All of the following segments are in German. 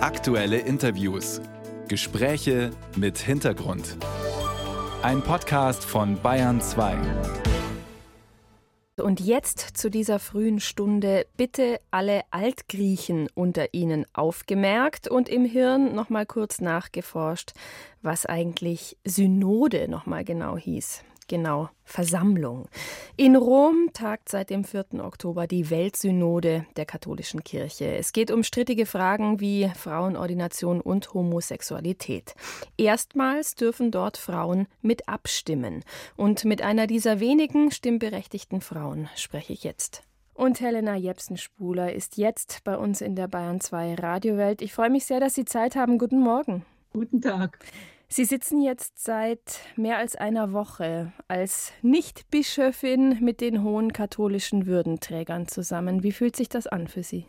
Aktuelle Interviews. Gespräche mit Hintergrund. Ein Podcast von Bayern 2. Und jetzt zu dieser frühen Stunde bitte alle Altgriechen unter Ihnen aufgemerkt und im Hirn nochmal kurz nachgeforscht, was eigentlich Synode nochmal genau hieß genau Versammlung. In Rom tagt seit dem 4. Oktober die Weltsynode der katholischen Kirche. Es geht um strittige Fragen wie Frauenordination und Homosexualität. Erstmals dürfen dort Frauen mit abstimmen. Und mit einer dieser wenigen stimmberechtigten Frauen spreche ich jetzt. Und Helena Jepsen-Spuler ist jetzt bei uns in der Bayern 2 Radiowelt. Ich freue mich sehr, dass Sie Zeit haben. Guten Morgen. Guten Tag. Sie sitzen jetzt seit mehr als einer Woche als Nichtbischöfin mit den hohen katholischen Würdenträgern zusammen. Wie fühlt sich das an für Sie?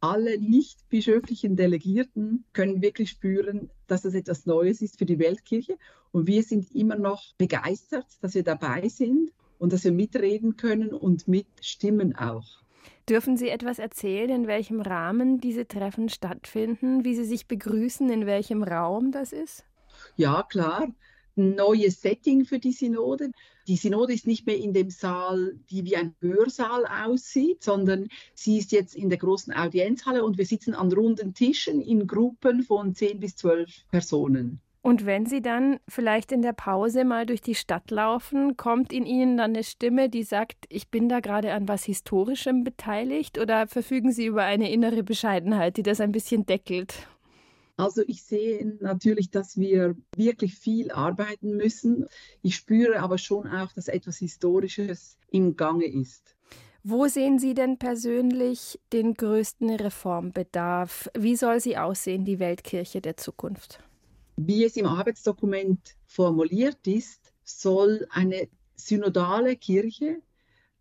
Alle nicht bischöflichen Delegierten können wirklich spüren, dass es etwas Neues ist für die Weltkirche. Und wir sind immer noch begeistert, dass wir dabei sind und dass wir mitreden können und mitstimmen auch. Dürfen Sie etwas erzählen, in welchem Rahmen diese Treffen stattfinden, wie Sie sich begrüßen, in welchem Raum das ist? Ja, klar. Ein neues Setting für die Synode. Die Synode ist nicht mehr in dem Saal, die wie ein Hörsaal aussieht, sondern sie ist jetzt in der großen Audienzhalle und wir sitzen an runden Tischen in Gruppen von zehn bis zwölf Personen. Und wenn Sie dann vielleicht in der Pause mal durch die Stadt laufen, kommt in Ihnen dann eine Stimme, die sagt, ich bin da gerade an was Historischem beteiligt? Oder verfügen Sie über eine innere Bescheidenheit, die das ein bisschen deckelt? Also ich sehe natürlich, dass wir wirklich viel arbeiten müssen. Ich spüre aber schon auch, dass etwas Historisches im Gange ist. Wo sehen Sie denn persönlich den größten Reformbedarf? Wie soll sie aussehen, die Weltkirche der Zukunft? Wie es im Arbeitsdokument formuliert ist, soll eine synodale Kirche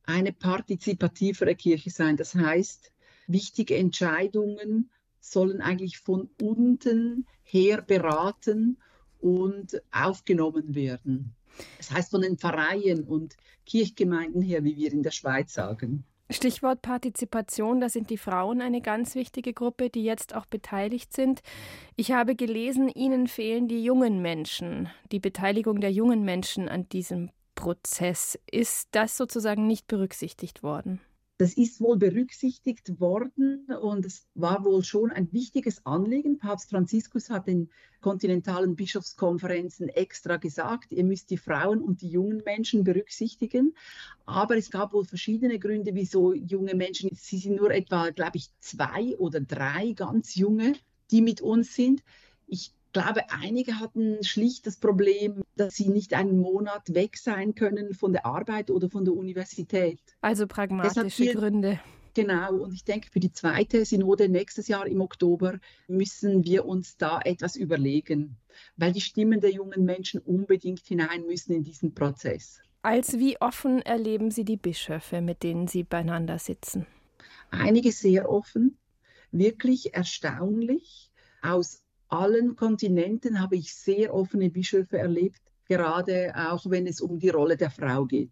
eine partizipativere Kirche sein. Das heißt, wichtige Entscheidungen sollen eigentlich von unten her beraten und aufgenommen werden. Das heißt von den Pfarreien und Kirchgemeinden her, wie wir in der Schweiz sagen. Stichwort Partizipation, da sind die Frauen eine ganz wichtige Gruppe, die jetzt auch beteiligt sind. Ich habe gelesen, Ihnen fehlen die jungen Menschen, die Beteiligung der jungen Menschen an diesem Prozess. Ist das sozusagen nicht berücksichtigt worden? Das ist wohl berücksichtigt worden und es war wohl schon ein wichtiges Anliegen. Papst Franziskus hat in kontinentalen Bischofskonferenzen extra gesagt, ihr müsst die Frauen und die jungen Menschen berücksichtigen. Aber es gab wohl verschiedene Gründe, wieso junge Menschen, sie sind nur etwa, glaube ich, zwei oder drei ganz junge, die mit uns sind. Ich glaube, einige hatten schlicht das Problem, dass sie nicht einen Monat weg sein können von der Arbeit oder von der Universität. Also pragmatische viel, Gründe. Genau, und ich denke, für die zweite Synode nächstes Jahr im Oktober müssen wir uns da etwas überlegen, weil die Stimmen der jungen Menschen unbedingt hinein müssen in diesen Prozess. Als wie offen erleben Sie die Bischöfe, mit denen Sie beieinander sitzen? Einige sehr offen, wirklich erstaunlich. Aus allen Kontinenten habe ich sehr offene Bischöfe erlebt, gerade auch wenn es um die Rolle der Frau geht.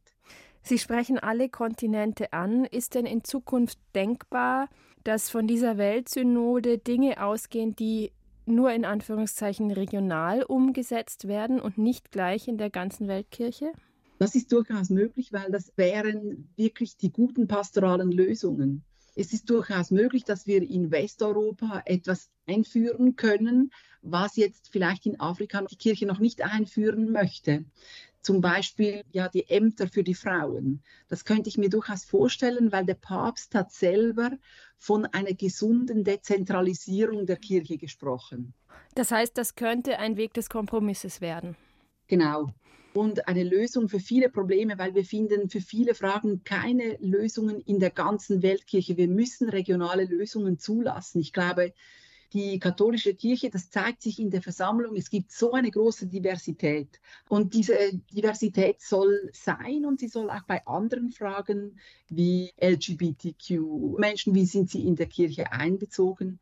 Sie sprechen alle Kontinente an. Ist denn in Zukunft denkbar, dass von dieser Weltsynode Dinge ausgehen, die nur in Anführungszeichen regional umgesetzt werden und nicht gleich in der ganzen Weltkirche? Das ist durchaus möglich, weil das wären wirklich die guten pastoralen Lösungen. Es ist durchaus möglich, dass wir in Westeuropa etwas einführen können, was jetzt vielleicht in Afrika die Kirche noch nicht einführen möchte. Zum Beispiel ja die Ämter für die Frauen. Das könnte ich mir durchaus vorstellen, weil der Papst hat selber von einer gesunden Dezentralisierung der Kirche gesprochen. Das heißt, das könnte ein Weg des Kompromisses werden. Genau und eine Lösung für viele Probleme, weil wir finden für viele Fragen keine Lösungen in der ganzen Weltkirche. Wir müssen regionale Lösungen zulassen. Ich glaube, die katholische Kirche, das zeigt sich in der Versammlung, es gibt so eine große Diversität. Und diese Diversität soll sein und sie soll auch bei anderen Fragen wie LGBTQ, Menschen, wie sind sie in der Kirche einbezogen.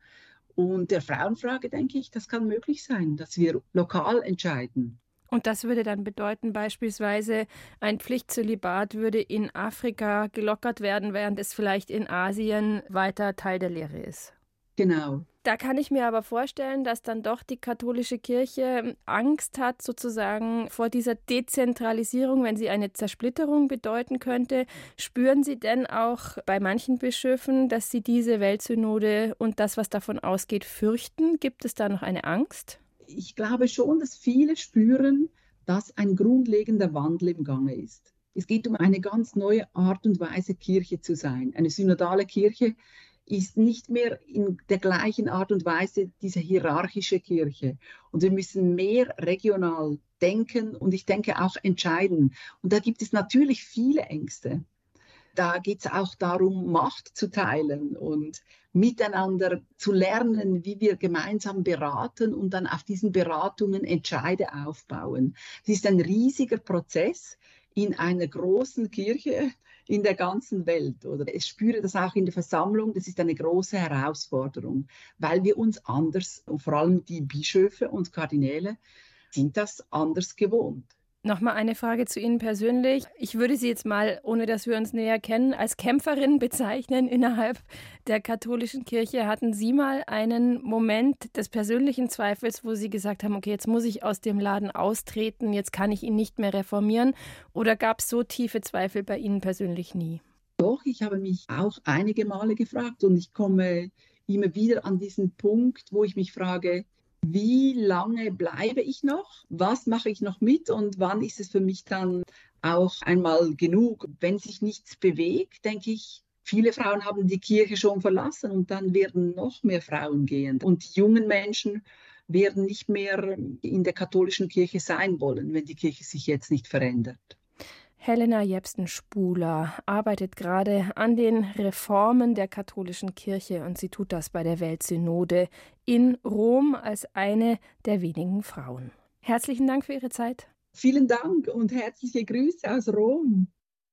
Und der Frauenfrage denke ich, das kann möglich sein, dass wir lokal entscheiden. Und das würde dann bedeuten, beispielsweise ein Pflichtzölibat würde in Afrika gelockert werden, während es vielleicht in Asien weiter Teil der Lehre ist. Genau. Da kann ich mir aber vorstellen, dass dann doch die katholische Kirche Angst hat, sozusagen vor dieser Dezentralisierung, wenn sie eine Zersplitterung bedeuten könnte. Spüren Sie denn auch bei manchen Bischöfen, dass sie diese Weltsynode und das, was davon ausgeht, fürchten? Gibt es da noch eine Angst? Ich glaube schon, dass viele spüren, dass ein grundlegender Wandel im Gange ist. Es geht um eine ganz neue Art und Weise, Kirche zu sein. Eine synodale Kirche ist nicht mehr in der gleichen Art und Weise diese hierarchische Kirche. Und wir müssen mehr regional denken und ich denke auch entscheiden. Und da gibt es natürlich viele Ängste. Da geht es auch darum, Macht zu teilen und miteinander zu lernen, wie wir gemeinsam beraten und dann auf diesen Beratungen Entscheide aufbauen. Es ist ein riesiger Prozess in einer großen Kirche in der ganzen Welt. Oder ich spüre das auch in der Versammlung. Das ist eine große Herausforderung, weil wir uns anders, und vor allem die Bischöfe und Kardinäle, sind das anders gewohnt. Nochmal eine Frage zu Ihnen persönlich. Ich würde Sie jetzt mal, ohne dass wir uns näher kennen, als Kämpferin bezeichnen innerhalb der katholischen Kirche. Hatten Sie mal einen Moment des persönlichen Zweifels, wo Sie gesagt haben, okay, jetzt muss ich aus dem Laden austreten, jetzt kann ich ihn nicht mehr reformieren? Oder gab es so tiefe Zweifel bei Ihnen persönlich nie? Doch, ich habe mich auch einige Male gefragt und ich komme immer wieder an diesen Punkt, wo ich mich frage, wie lange bleibe ich noch, was mache ich noch mit und wann ist es für mich dann auch einmal genug. Wenn sich nichts bewegt, denke ich, viele Frauen haben die Kirche schon verlassen und dann werden noch mehr Frauen gehen. Und die jungen Menschen werden nicht mehr in der katholischen Kirche sein wollen, wenn die Kirche sich jetzt nicht verändert. Helena Jepsen-Spuler arbeitet gerade an den Reformen der katholischen Kirche und sie tut das bei der Weltsynode in Rom als eine der wenigen Frauen. Herzlichen Dank für Ihre Zeit. Vielen Dank und herzliche Grüße aus Rom.